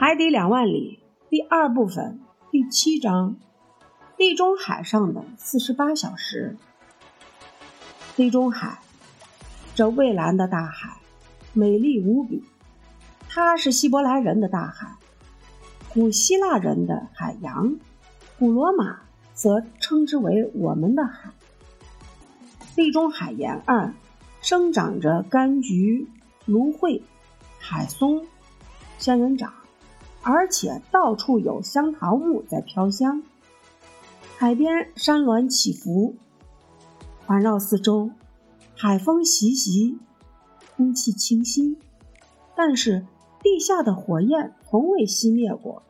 海底两万里第二部分第七章：地中海上的四十八小时。地中海，这蔚蓝的大海，美丽无比。它是希伯来人的大海，古希腊人的海洋，古罗马则称之为我们的海。地中海沿岸生长着柑橘、芦荟、海松、仙人掌。而且到处有香桃木在飘香，海边山峦起伏，环绕四周，海风习习，空气清新。但是地下的火焰从未熄灭过，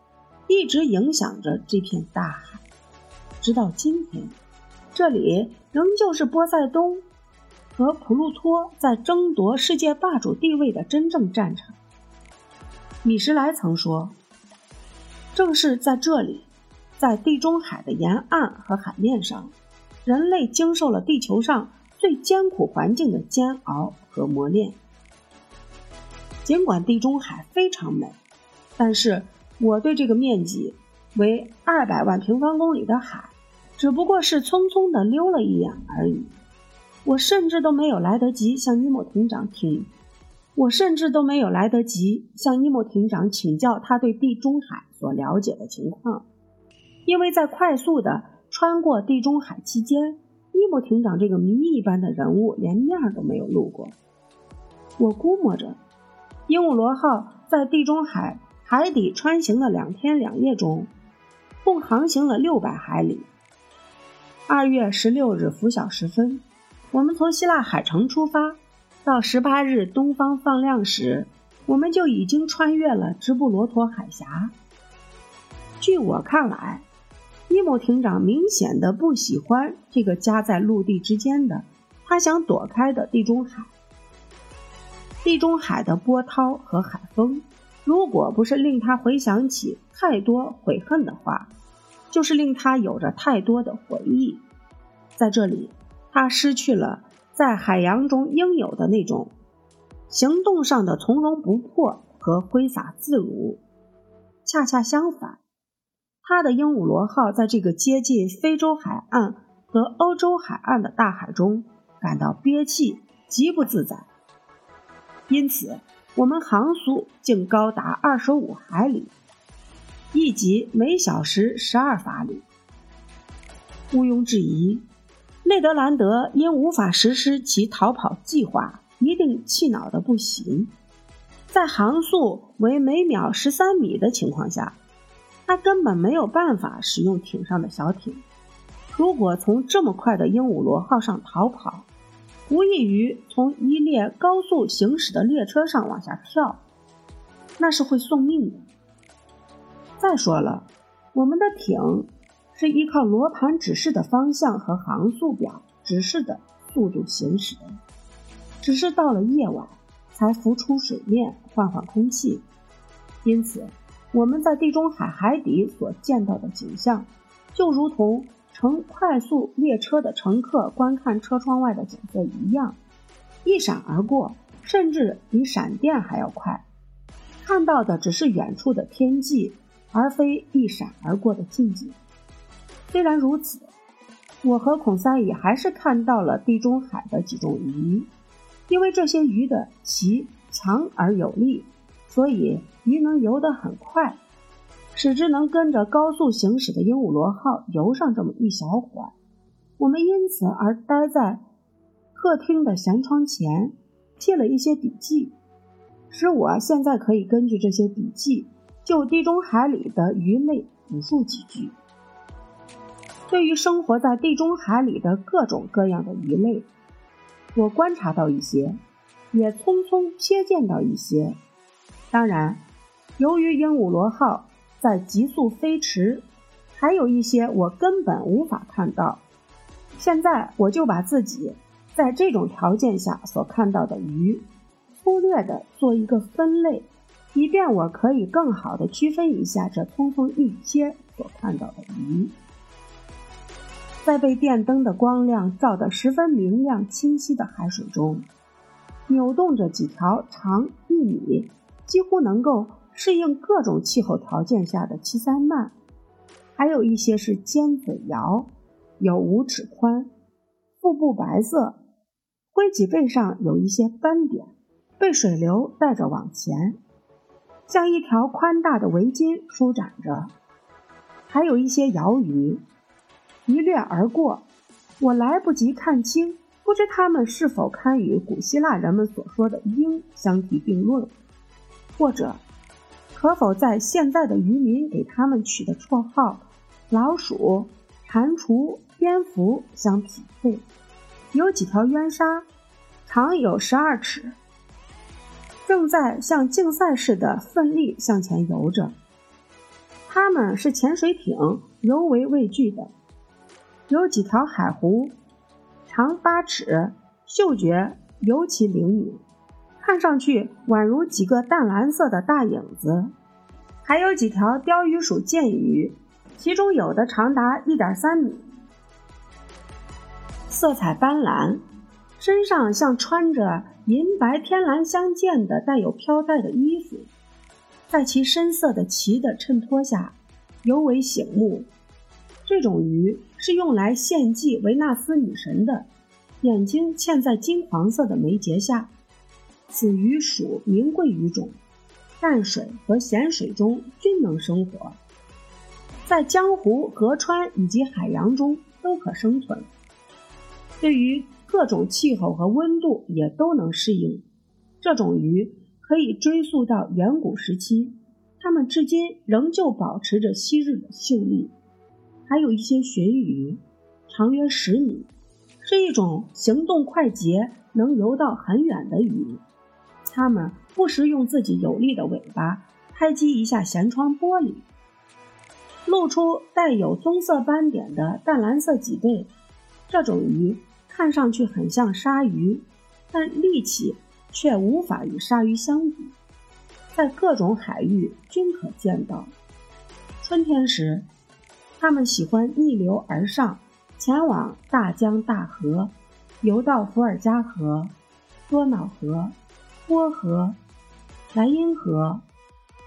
一直影响着这片大海，直到今天，这里仍旧是波塞冬和普鲁托在争夺世界霸主地位的真正战场。米什莱曾说。正是在这里，在地中海的沿岸和海面上，人类经受了地球上最艰苦环境的煎熬和磨练。尽管地中海非常美，但是我对这个面积为二百万平方公里的海，只不过是匆匆的溜了一眼而已。我甚至都没有来得及向尼莫艇长听。我甚至都没有来得及向尼莫艇长请教他对地中海所了解的情况，因为在快速的穿过地中海期间，尼莫艇长这个谜一般的人物连面都没有露过。我估摸着，鹦鹉螺号在地中海海底穿行的两天两夜中，共航行了六百海里。二月十六日拂晓时分，我们从希腊海城出发。到十八日东方放亮时，我们就已经穿越了直布罗陀海峡。据我看来，伊莫艇长明显的不喜欢这个夹在陆地之间的他想躲开的地中海。地中海的波涛和海风，如果不是令他回想起太多悔恨的话，就是令他有着太多的回忆。在这里，他失去了。在海洋中应有的那种行动上的从容不迫和挥洒自如，恰恰相反，他的鹦鹉螺号在这个接近非洲海岸和欧洲海岸的大海中感到憋气，极不自在。因此，我们航速竟高达二十五海里，亦即每小时十二法里。毋庸置疑。内德兰德因无法实施其逃跑计划，一定气恼的不行。在航速为每秒十三米的情况下，他根本没有办法使用艇上的小艇。如果从这么快的鹦鹉螺号上逃跑，无异于从一列高速行驶的列车上往下跳，那是会送命的。再说了，我们的艇。是依靠罗盘指示的方向和航速表指示的速度行驶，只是到了夜晚才浮出水面换换空气。因此，我们在地中海海底所见到的景象，就如同乘快速列车的乘客观看车窗外的景色一样，一闪而过，甚至比闪电还要快。看到的只是远处的天际，而非一闪而过的近景。虽然如此，我和孔三乙还是看到了地中海的几种鱼，因为这些鱼的鳍长而有力，所以鱼能游得很快，使之能跟着高速行驶的鹦鹉螺号游上这么一小会儿。我们因此而待在客厅的舷窗前，记了一些笔记，使我现在可以根据这些笔记，就地中海里的鱼类补述几句。对于生活在地中海里的各种各样的鱼类，我观察到一些，也匆匆瞥见到一些。当然，由于鹦鹉螺号在急速飞驰，还有一些我根本无法看到。现在，我就把自己在这种条件下所看到的鱼，粗略的做一个分类，以便我可以更好的区分一下这匆匆一瞥所看到的鱼。在被电灯的光亮照得十分明亮清晰的海水中，扭动着几条长一米、几乎能够适应各种气候条件下的七鳃鳗，还有一些是尖嘴鳐，有五尺宽，腹部白色，灰脊背上有一些斑点，被水流带着往前，像一条宽大的围巾舒展着。还有一些鳐鱼，一掠而过，我来不及看清，不知他们是否堪与古希腊人们所说的鹰相提并论，或者。可否在现在的渔民给他们取的绰号“老鼠”“蟾蜍”“蝙蝠”相匹配？有几条冤鲨，长有十二尺，正在像竞赛似的奋力向前游着。它们是潜水艇尤为畏惧的。有几条海狐，长八尺，嗅觉尤其灵敏。看上去宛如几个淡蓝色的大影子，还有几条鲷鱼属剑鱼，其中有的长达一点三米，色彩斑斓，身上像穿着银白天蓝相间的带有飘带的衣服，在其深色的鳍的衬托下，尤为醒目。这种鱼是用来献祭维纳斯女神的，眼睛嵌在金黄色的眉节下。此鱼属名贵鱼种，淡水和咸水中均能生活，在江湖、河川以及海洋中都可生存。对于各种气候和温度也都能适应。这种鱼可以追溯到远古时期，它们至今仍旧保持着昔日的秀丽。还有一些鲟鱼，长约十米，是一种行动快捷、能游到很远的鱼。它们不时用自己有力的尾巴拍击一下舷窗玻璃，露出带有棕色斑点的淡蓝色脊背。这种鱼看上去很像鲨鱼，但力气却无法与鲨鱼相比，在各种海域均可见到。春天时，它们喜欢逆流而上，前往大江大河，游到伏尔加河、多瑙河。波河、莱茵河、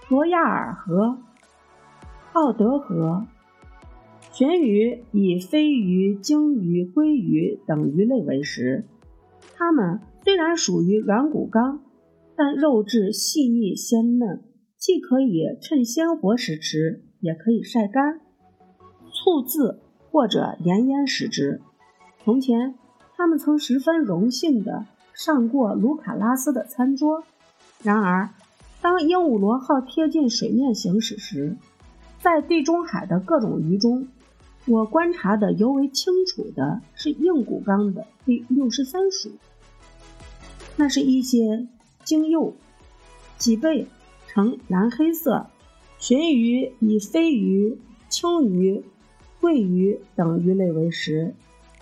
罗亚尔河、奥德河，鲟鱼以飞鱼、鲸鱼、鲑鱼等鱼类为食。它们虽然属于软骨纲，但肉质细腻鲜嫩，既可以趁鲜活时吃，也可以晒干、醋渍或者盐腌食之。从前，他们曾十分荣幸的。上过卢卡拉斯的餐桌。然而，当鹦鹉螺号贴近水面行驶时，在地中海的各种鱼中，我观察的尤为清楚的是硬骨纲的第六十三属。那是一些鲸幼，脊背呈蓝黑色。鲟鱼以飞鱼、青鱼、桂鱼等鱼类为食。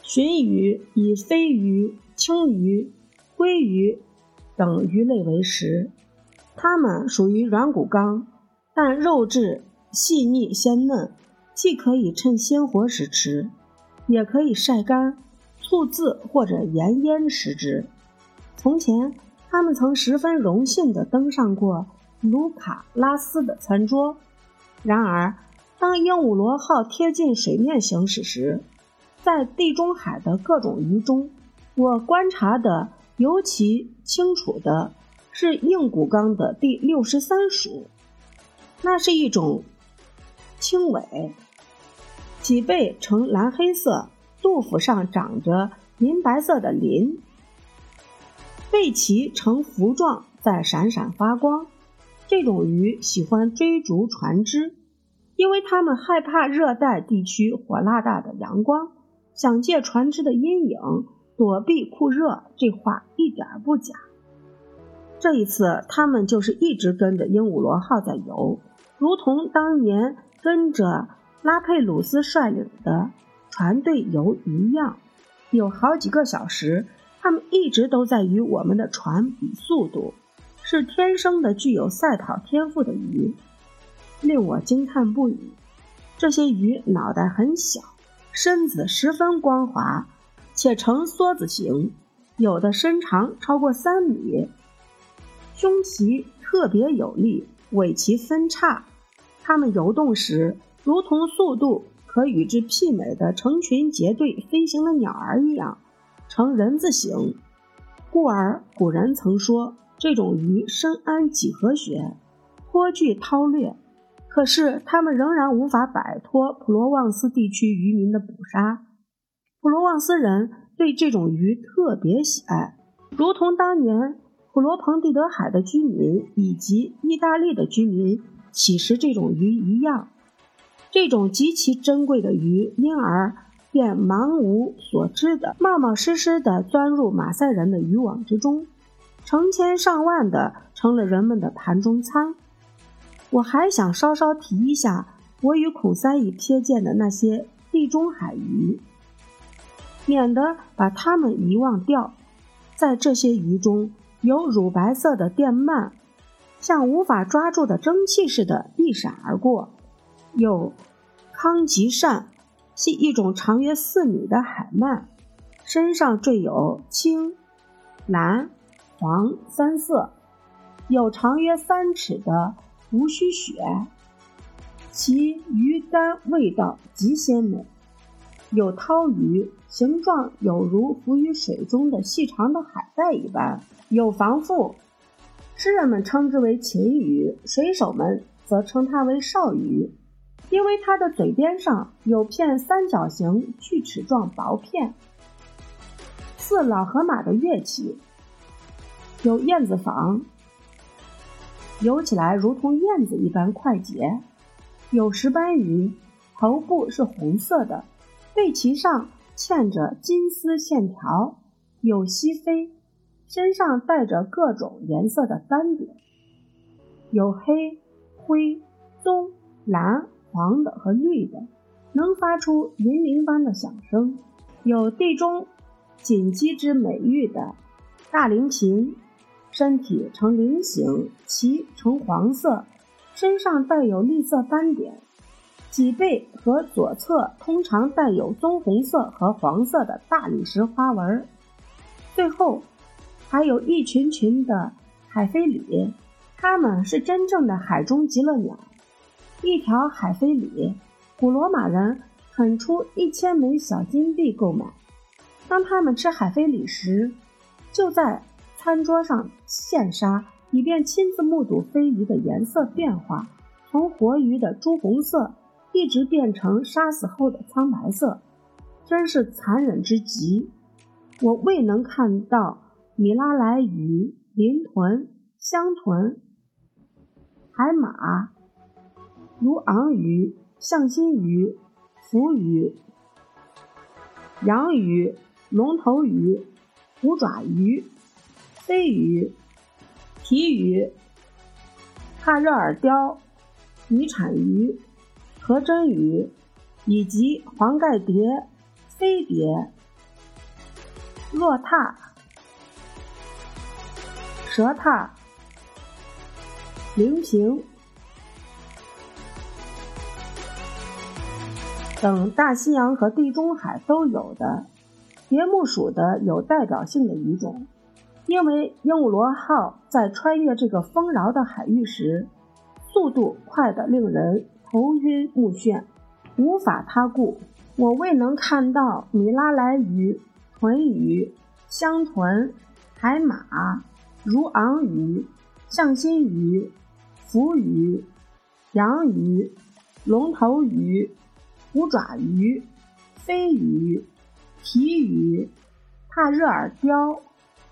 鲟鱼以飞鱼、青鱼。鲑鱼等鱼类为食，它们属于软骨纲，但肉质细腻鲜嫩，既可以趁鲜活时吃，也可以晒干、醋渍或者盐腌食之。从前，它们曾十分荣幸地登上过卢卡拉斯的餐桌。然而，当鹦鹉螺号贴近水面行驶时，在地中海的各种鱼中，我观察的。尤其清楚的是硬骨纲的第六十三属，那是一种青尾，脊背呈蓝黑色，肚腹上长着银白色的鳞，背鳍呈符状，在闪闪发光。这种鱼喜欢追逐船只，因为他们害怕热带地区火辣大的阳光，想借船只的阴影。躲避酷热，这话一点不假。这一次，他们就是一直跟着鹦鹉螺号在游，如同当年跟着拉佩鲁斯率领的船队游一样。有好几个小时，他们一直都在与我们的船比速度，是天生的具有赛跑天赋的鱼，令我惊叹不已。这些鱼脑袋很小，身子十分光滑。且呈梭子形，有的身长超过三米，胸鳍特别有力，尾鳍分叉，它们游动时，如同速度可与之媲美的成群结队飞行的鸟儿一样，呈人字形。故而古人曾说，这种鱼深谙几何学，颇具韬略。可是，他们仍然无法摆脱普罗旺斯地区渔民的捕杀。普罗旺斯人对这种鱼特别喜爱，如同当年普罗蓬蒂德海的居民以及意大利的居民喜食这种鱼一样。这种极其珍贵的鱼，因而便茫无所知的、冒冒失失地钻入马赛人的渔网之中，成千上万的成了人们的盘中餐。我还想稍稍提一下我与孔三乙瞥见的那些地中海鱼，免得把它们遗忘掉。在这些鱼中有乳白色的电鳗，像无法抓住的蒸汽似的一闪而过。有康吉鳝，系一种长约四米的海鳗，身上缀有青、蓝、黄三色，有长约三尺的无须雪，其鱼干味道极鲜美。有涛鱼，形状有如浮于水中的细长的海带一般。有防腹，诗人们称之为秦鱼，水手们则称它为少鱼。因为它的嘴边上有片三角形锯齿状薄片，似老河马的乐器，有燕子房，游起来如同燕子一般快捷。有石斑鱼，头部是红色的，背鳍上嵌着金丝线条。有西飞，身上带着各种颜色的斑点，有黑、灰、棕、蓝。黄的和绿的，能发出银铃般的响声。有地中锦鸡之美誉的大鳞鲟，身体呈菱形，鳍呈黄色，身上带有绿色斑点，脊背和左侧通常带有棕红色和黄色的大理石花纹。最后，还有一群群的海飞鲤，它们是真正的海中极乐鸟。一条海飞鲤，古罗马人肯出一千枚小金币购买。当他们吃海飞鲤时，就在餐桌上现杀，以便亲自目睹飞鱼的颜色变化，从活鱼的朱红色一直变成杀死后的苍白色，真是残忍之极。我未能看到米拉莱鱼、林豚、香豚、海马。如昂鱼、象心鱼、浮鱼、洋鱼、龙头鱼、虎爪鱼、飞鱼、提鱼、帕热尔鲷、鱼产鱼、河真鱼，以及黄盖蝶、飞碟、落踏、蛇踏、菱形。等大西洋和地中海都有的蝶目属的有代表性的鱼种，因为鹦鹉螺号在穿越这个丰饶的海域时，速度快得令人头晕目眩，无法他顾。我未能看到米拉莱鱼、豚鱼、香豚、海马、如昂鱼、象心鱼、浮鱼、洋鱼、龙头鱼。虎爪鱼、飞鱼、提鱼、帕热尔鲷、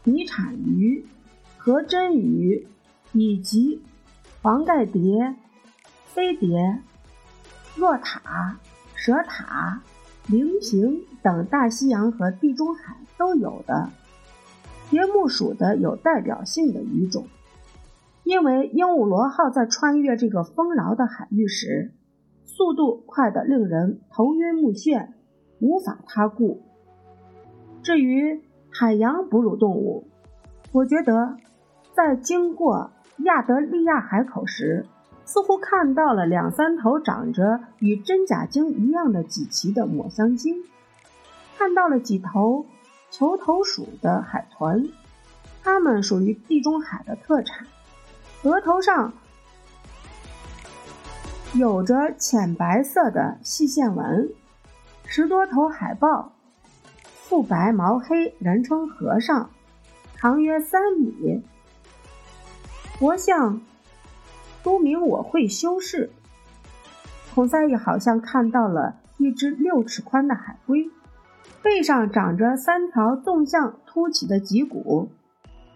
泥产鱼、河真鱼以及黄盖蝶、飞碟、若塔、蛇塔、菱形等大西洋和地中海都有的蝶目属的有代表性的鱼种，因为鹦鹉螺号在穿越这个丰饶的海域时。速度快得令人头晕目眩，无法他顾。至于海洋哺乳动物，我觉得在经过亚德利亚海口时，似乎看到了两三头长着与真假鲸一样的几鳍的抹香鲸，看到了几头球头鼠的海豚，它们属于地中海的特产，额头上有着浅白色的细线纹，十多头海豹，腹白毛黑，人称和尚，长约三米。佛像都名我会修饰。孔赛义好像看到了一只六尺宽的海龟，背上长着三条纵向凸起的脊骨。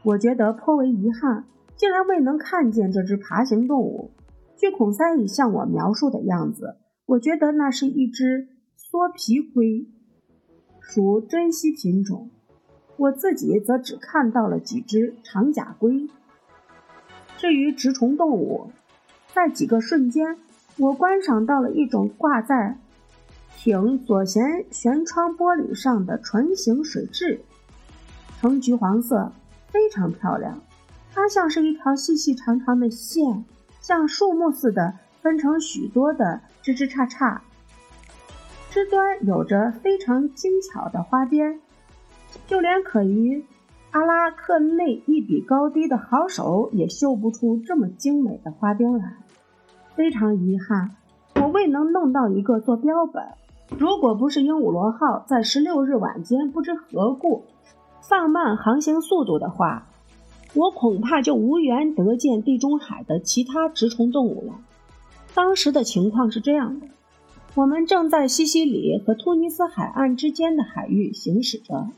我觉得颇为遗憾，竟然未能看见这只爬行动物。据孔三乙向我描述的样子，我觉得那是一只缩皮龟，属珍稀品种。我自己则只看到了几只长甲龟。至于直虫动物，在几个瞬间，我观赏到了一种挂在艇左舷舷窗玻璃上的唇形水蛭，呈橘黄色，非常漂亮。它像是一条细细长长的线。像树木似的分成许多的枝枝杈杈，枝端有着非常精巧的花边，就连可与阿拉克内一比高低的好手也绣不出这么精美的花边来。非常遗憾，我未能弄到一个做标本。如果不是鹦鹉螺号在十六日晚间不知何故放慢航行速度的话。我恐怕就无缘得见地中海的其他直虫动物了。当时的情况是这样的：我们正在西西里和突尼斯海岸之间的海域行驶着，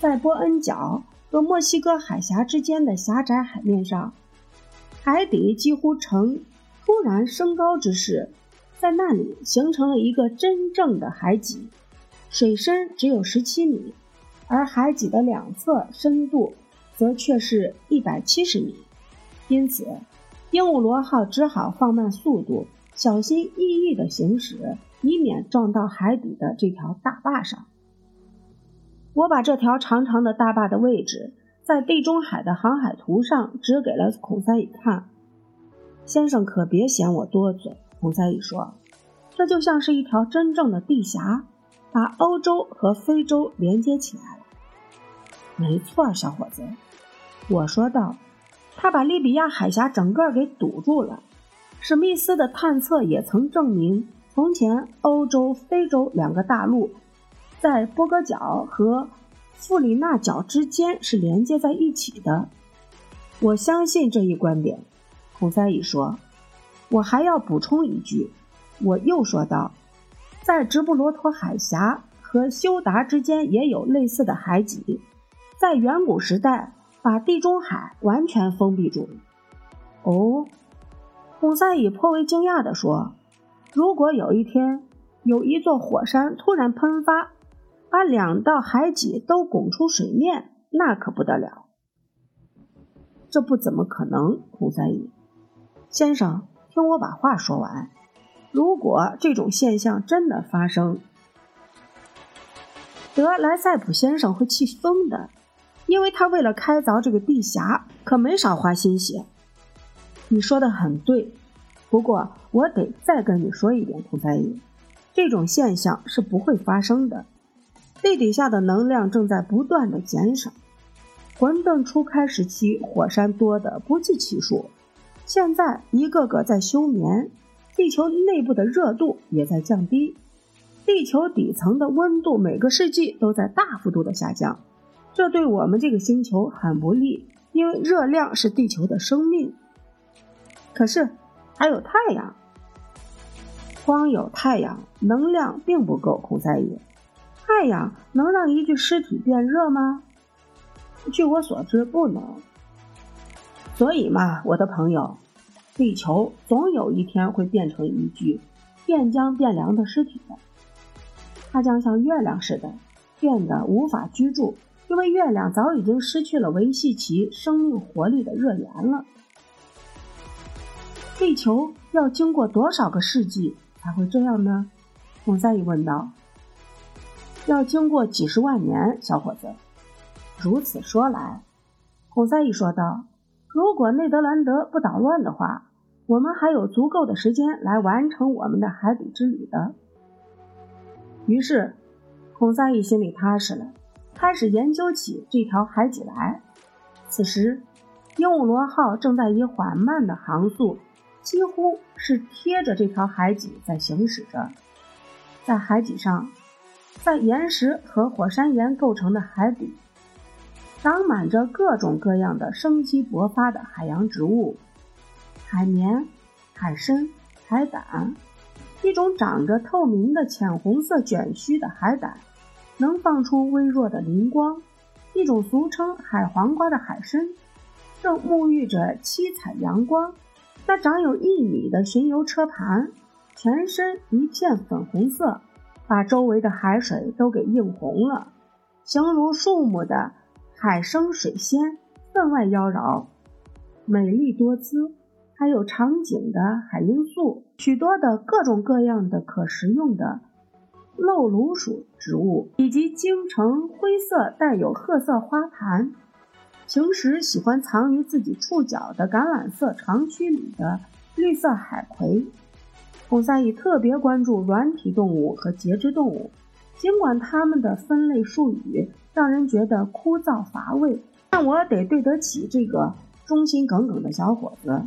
在波恩角和墨西哥海峡之间的狭窄海面上，海底几乎呈突然升高之势，在那里形成了一个真正的海脊，水深只有十七米，而海脊的两侧深度。则却是一百七十米，因此，鹦鹉螺号只好放慢速度，小心翼翼地行驶，以免撞到海底的这条大坝上。我把这条长长的大坝的位置，在地中海的航海图上指给了孔塞伊看。先生可别嫌我多嘴，孔塞伊说：“这就像是一条真正的地峡，把欧洲和非洲连接起来了。”没错，小伙子。我说道：“他把利比亚海峡整个给堵住了。史密斯的探测也曾证明，从前欧洲、非洲两个大陆在波哥角和富里纳角之间是连接在一起的。我相信这一观点。”孔塞伊说：“我还要补充一句。”我又说道：“在直布罗陀海峡和休达之间也有类似的海脊，在远古时代。”把地中海完全封闭住。哦，孔塞伊颇为惊讶地说：“如果有一天有一座火山突然喷发，把两道海脊都拱出水面，那可不得了。”这不怎么可能，孔塞伊先生，听我把话说完。如果这种现象真的发生，德莱塞普先生会气疯的。因为他为了开凿这个地峡，可没少花心血。你说的很对，不过我得再跟你说一点，孔三爷，这种现象是不会发生的。地底下的能量正在不断的减少。混沌初开时期，火山多得不计其数，现在一个个在休眠。地球内部的热度也在降低，地球底层的温度每个世纪都在大幅度的下降。这对我们这个星球很不利，因为热量是地球的生命。可是还有太阳，光有太阳能量并不够。孔三爷，太阳能让一具尸体变热吗？据我所知，不能。所以嘛，我的朋友，地球总有一天会变成一具变僵变凉的尸体的，它将像月亮似的变得无法居住。因为月亮早已经失去了维系其生命活力的热源了。地球要经过多少个世纪才会这样呢？孔塞伊问道。要经过几十万年，小伙子。如此说来，孔塞伊说道：“如果内德兰德不捣乱的话，我们还有足够的时间来完成我们的海底之旅的。”于是，孔塞伊心里踏实了。开始研究起这条海脊来。此时，鹦鹉螺号正在以缓慢的航速几乎是贴着这条海脊在行驶着。在海脊上，在岩石和火山岩构成的海底，长满着各种各样的生机勃发的海洋植物，海绵、海参、海胆。一种长着透明的浅红色卷须的海胆，能放出微弱的磷光；一种俗称海黄瓜的海参，正沐浴着七彩阳光。那长有一米的巡游车盘，全身一片粉红色，把周围的海水都给映红了，形如树木的海生水仙，分外妖娆，美丽多姿。还有长颈的海罂粟，许多的各种各样的可食用的漏芦属植物，以及晶呈灰色带有褐色花盘，平时喜欢藏于自己触角的橄榄色长躯里的绿色海葵。孔赛义特别关注软体动物和节肢动物，尽管它们的分类术语让人觉得枯燥乏味，但我得对得起这个忠心耿耿的小伙子。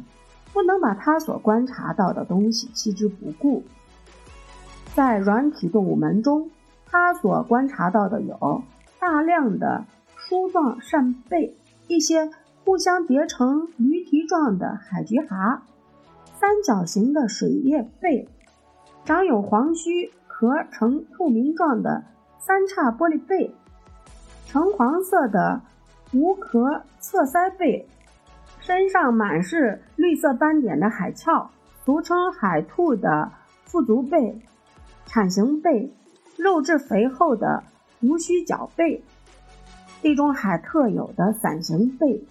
不能把他所观察到的东西弃之不顾。在软体动物门中，他所观察到的有大量的梳状扇贝，一些互相叠成鱼蹄状的海菊蛤，三角形的水叶贝，长有黄须壳呈透明状的三叉玻璃贝，橙黄色的无壳侧鳃贝。身上满是绿色斑点的海鞘，俗称海兔的腹足贝、铲形贝，肉质肥厚的无须角贝，地中海特有的伞形贝，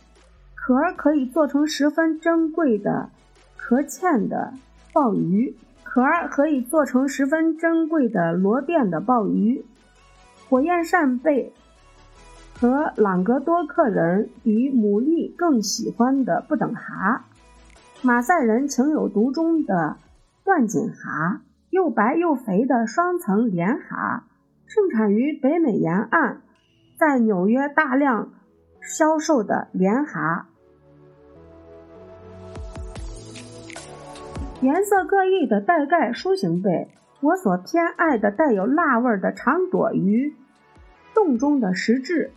壳可以做成十分珍贵的壳嵌的鲍鱼，壳可以做成十分珍贵的螺钿的鲍鱼，火焰扇贝。和朗格多克人比牡蛎更喜欢的不等蛤，马赛人情有独钟的断颈蛤，又白又肥的双层连蛤，盛产于北美沿岸，在纽约大量销售的连蛤，颜色各异的带盖书形贝，我所偏爱的带有辣味的长朵鱼，洞中的石质。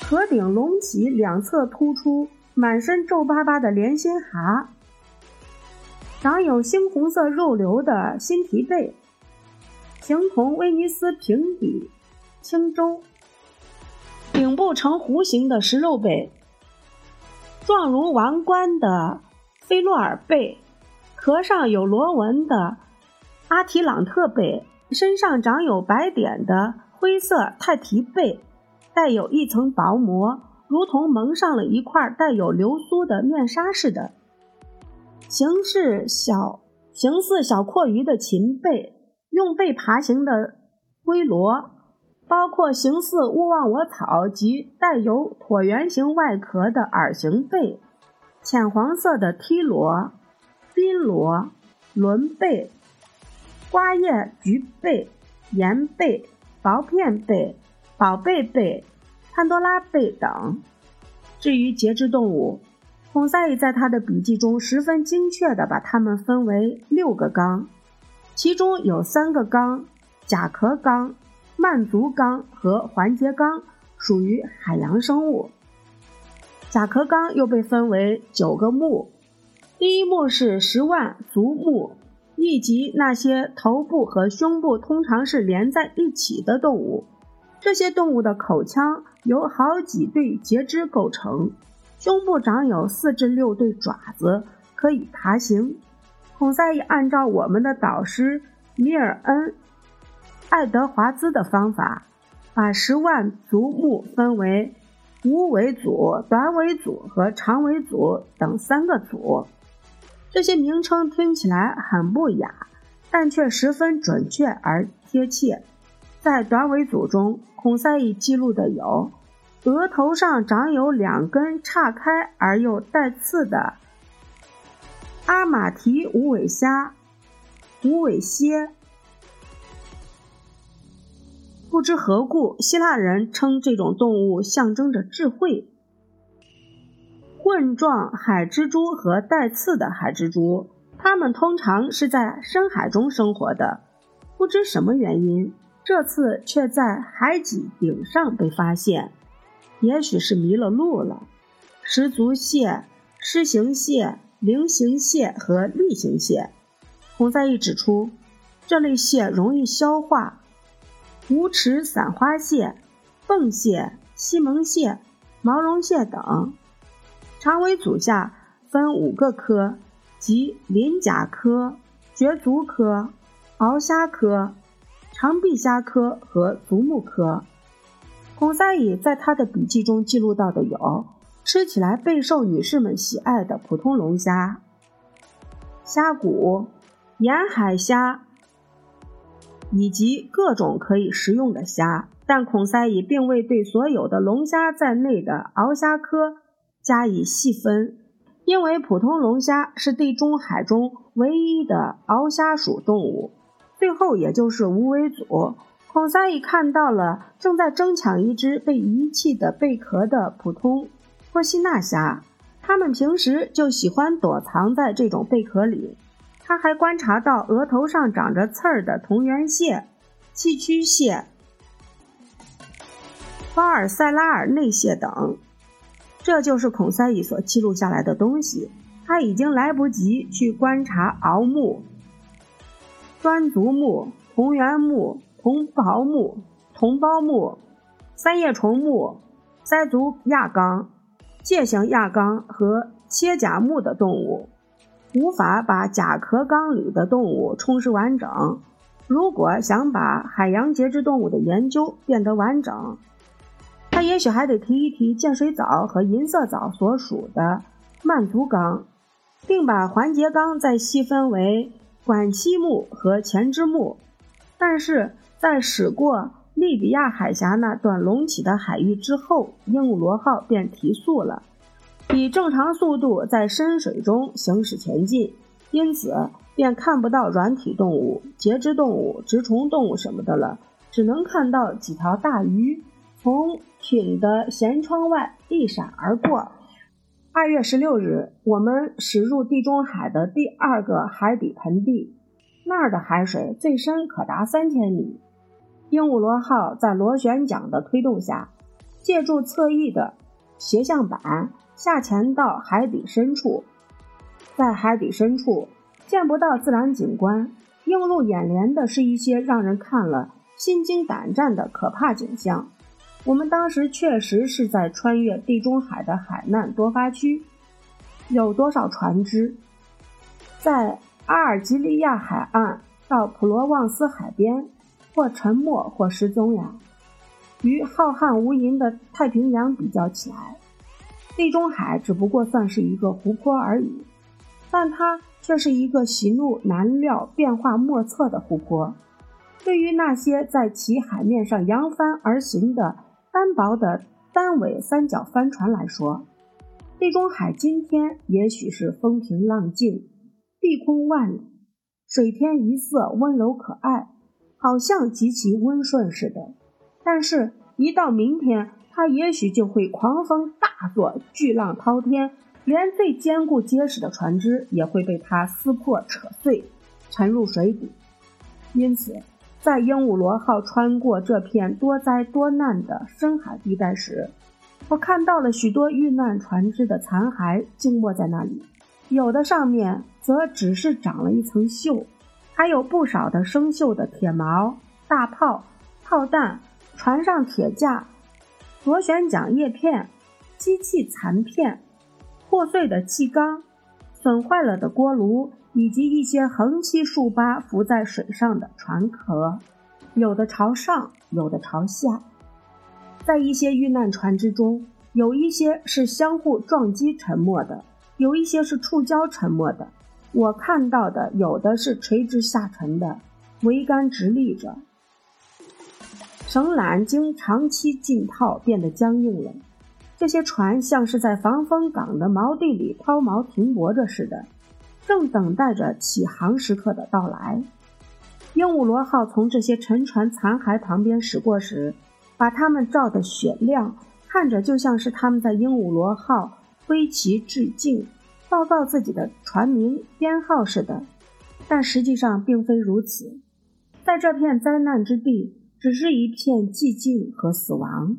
壳顶隆起，两侧突出，满身皱巴巴的连心蛤，长有猩红色肉瘤的新皮贝，形同威尼斯平底青洲，顶部呈弧形的食肉贝，状如王冠的菲洛尔贝，壳上有螺纹的阿提朗特贝，身上长有白点的灰色泰提贝。带有一层薄膜，如同蒙上了一块带有流苏的面纱似的。形似小形似小阔鱼的琴贝，用背爬行的龟螺，包括形似勿忘我草及带有椭圆形外壳的耳形贝，浅黄色的梯螺、滨螺、轮贝、瓜叶菊贝、岩贝、薄片贝。宝贝贝、潘多拉贝等。至于节肢动物，孔塞伊在他的笔记中十分精确地把它们分为六个纲，其中有三个纲：甲壳纲、慢足纲和环节纲，属于海洋生物。甲壳纲又被分为九个目，第一目是十万足目，以及那些头部和胸部通常是连在一起的动物。这些动物的口腔由好几对节肢构成，胸部长有四至六对爪子，可以爬行。孔塞伊按照我们的导师米尔恩·爱德华兹的方法，把十万足目分为无尾组、短尾组和长尾组等三个组。这些名称听起来很不雅，但却十分准确而贴切。在短尾组中，孔塞伊记录的有：额头上长有两根岔开而又带刺的阿马提无尾虾、无尾蝎。不知何故，希腊人称这种动物象征着智慧。混盾状海蜘蛛和带刺的海蜘蛛，它们通常是在深海中生活的。不知什么原因，这次却在海脊顶上被发现，也许是迷了路了。十足蟹、狮形蟹、菱形蟹和栗形蟹，孔赛义指出，这类蟹容易消化。无齿散花蟹、凤蟹、西蒙蟹、毛绒蟹等，长尾组下分五个科，即鳞甲科、绝足科。鳌虾科、长臂虾科和足目科。孔赛乙在他的笔记中记录到的有：吃起来备受女士们喜爱的普通龙虾、虾骨、沿海虾，以及各种可以食用的虾。但孔赛乙并未对所有的龙虾在内的鳌虾科加以细分，因为普通龙虾是地中海中唯一的鳌虾属动物。最后，也就是无尾组，孔赛义看到了正在争抢一只被遗弃的贝壳的普通波西纳虾，它们平时就喜欢躲藏在这种贝壳里。他还观察到额头上长着刺儿的同源蟹、寄居蟹、巴尔塞拉尔内蟹等。这就是孔塞伊所记录下来的东西。他已经来不及去观察鳌目。端足目、同源目、同胞目、同胞目、三叶虫目、塞足亚纲、介形亚纲和切甲目的动物，无法把甲壳纲里的动物充实完整。如果想把海洋节肢动物的研究变得完整，他也许还得提一提剑水藻和银色藻所属的曼足纲，并把环节纲再细分为。管栖目和前肢目，但是在驶过利比亚海峡那段隆起的海域之后，鹦鹉螺号便提速了，以正常速度在深水中行驶前进，因此便看不到软体动物、节肢动物、直虫动物什么的了，只能看到几条大鱼从艇的舷窗外一闪而过。二月十六日，我们驶入地中海的第二个海底盆地，那儿的海水最深可达三千米。鹦鹉螺号在螺旋桨的推动下，借助侧翼的斜向板下潜到海底深处。在海底深处见不到自然景观，映入眼帘的是一些让人看了心惊胆战的可怕景象。我们当时确实是在穿越地中海的海难多发区，有多少船只在阿尔及利亚海岸到普罗旺斯海边，或沉没或失踪呀？与浩瀚无垠的太平洋比较起来，地中海只不过算是一个湖泊而已，但它却是一个喜怒难料、变化莫测的湖泊。对于那些在其海面上扬帆而行的，单薄的单尾三角帆船来说，地中海今天也许是风平浪静、碧空万里、水天一色、温柔可爱，好像极其温顺似的。但是，一到明天，它也许就会狂风大作，巨浪滔天，连最坚固结实的船只也会被它撕破、扯碎，沉入水底。因此。在鹦鹉螺号穿过这片多灾多难的深海地带时，我看到了许多遇难船只的残骸静默在那里，有的上面则只是长了一层锈，还有不少的生锈的铁锚、大炮、炮弹、船上铁架、螺旋桨叶片、机器残片、破碎的气缸、损坏了的锅炉。以及一些横七竖八浮在水上的船壳，有的朝上，有的朝下。在一些遇难船只中，有一些是相互撞击沉没的，有一些是触礁沉没的。我看到的有的是垂直下沉的，桅杆直立着，绳缆经长期浸泡变得僵硬了。这些船像是在防风港的锚地里抛锚停泊着似的。正等待着起航时刻的到来。鹦鹉螺号从这些沉船残骸旁边驶过时，把它们照得雪亮，看着就像是他们在鹦鹉螺号挥旗致敬，报告自己的船名、编号似的。但实际上并非如此，在这片灾难之地，只是一片寂静和死亡。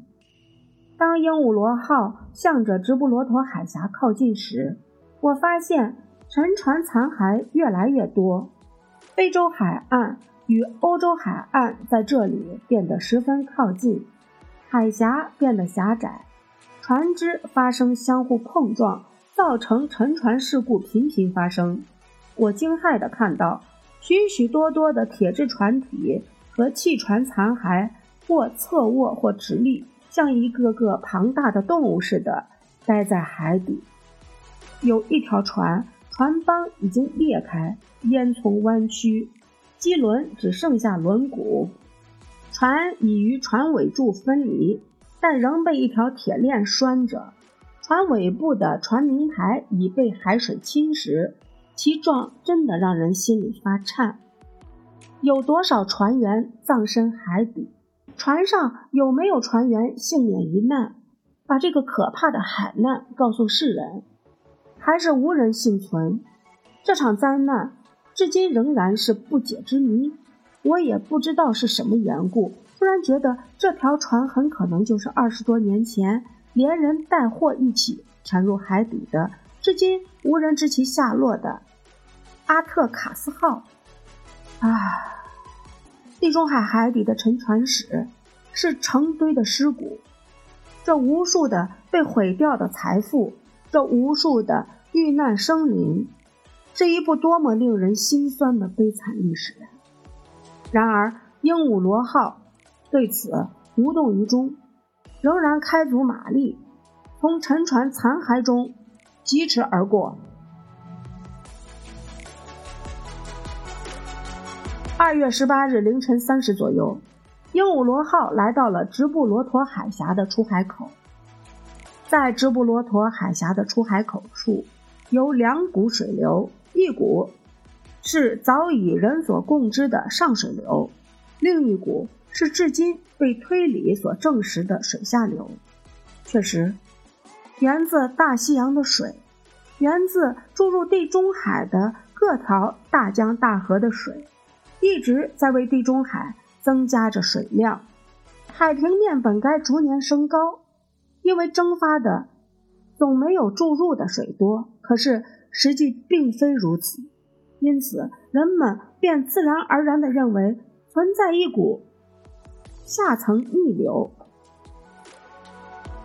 当鹦鹉螺号向着直布罗陀海峡靠近时，我发现沉船残骸越来越多。非洲海岸与欧洲海岸在这里变得十分靠近，海峡变得狭窄，船只发生相互碰撞，造成沉船事故频频发生。我惊骇地看到许许多多的铁制船体和汽船残骸，或侧卧或直立，像一个个庞大的动物似的待在海底。有一条船，船帮已经裂开，烟囱弯曲，机轮只剩下轮毂，船已与船尾柱分离，但仍被一条铁链拴着。船尾部的船名牌已被海水侵蚀。其状真的让人心里发颤。有多少船员葬身海底？船上有没有船员幸免于难？把这个可怕的海难告诉世人，还是无人幸存？这场灾难至今仍然是不解之谜。我也不知道是什么缘故，突然觉得这条船很可能就是二十多年前连人带货一起沉入海底的。至今无人知其下落的阿特卡斯号。啊，地中海海底的沉船史是成堆的尸骨，这无数的被毁掉的财富，这无数的遇难生灵，是一部多么令人心酸的悲惨历史！然而，鹦鹉螺号对此无动于衷，仍然开足马力，从沉船残骸中。疾驰而过。二月十八日凌晨三时左右，鹦鹉螺号来到了直布罗陀海峡的出海口。在直布罗陀海峡的出海口处，有两股水流，一股是早已人所共知的上水流，另一股是至今被推理所证实的水下流。确实。源自大西洋的水，源自注入地中海的各条大江大河的水，一直在为地中海增加着水量。海平面本该逐年升高，因为蒸发的总没有注入的水多。可是实际并非如此，因此人们便自然而然地认为存在一股下层逆流。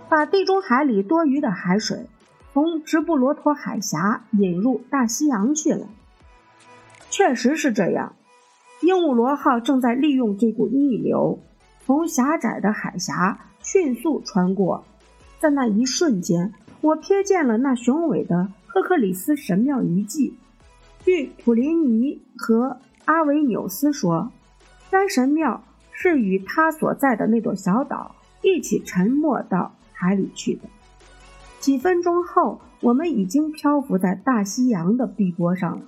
把地中海里多余的海水从直布罗陀海峡引入大西洋去了。确实是这样，鹦鹉螺号正在利用这股逆流，从狭窄的海峡迅速穿过。在那一瞬间，我瞥见了那雄伟的赫克里斯神庙遗迹。据普林尼和阿维纽斯说，该神庙是与他所在的那座小岛一起沉没到。海里去的。几分钟后，我们已经漂浮在大西洋的碧波上了。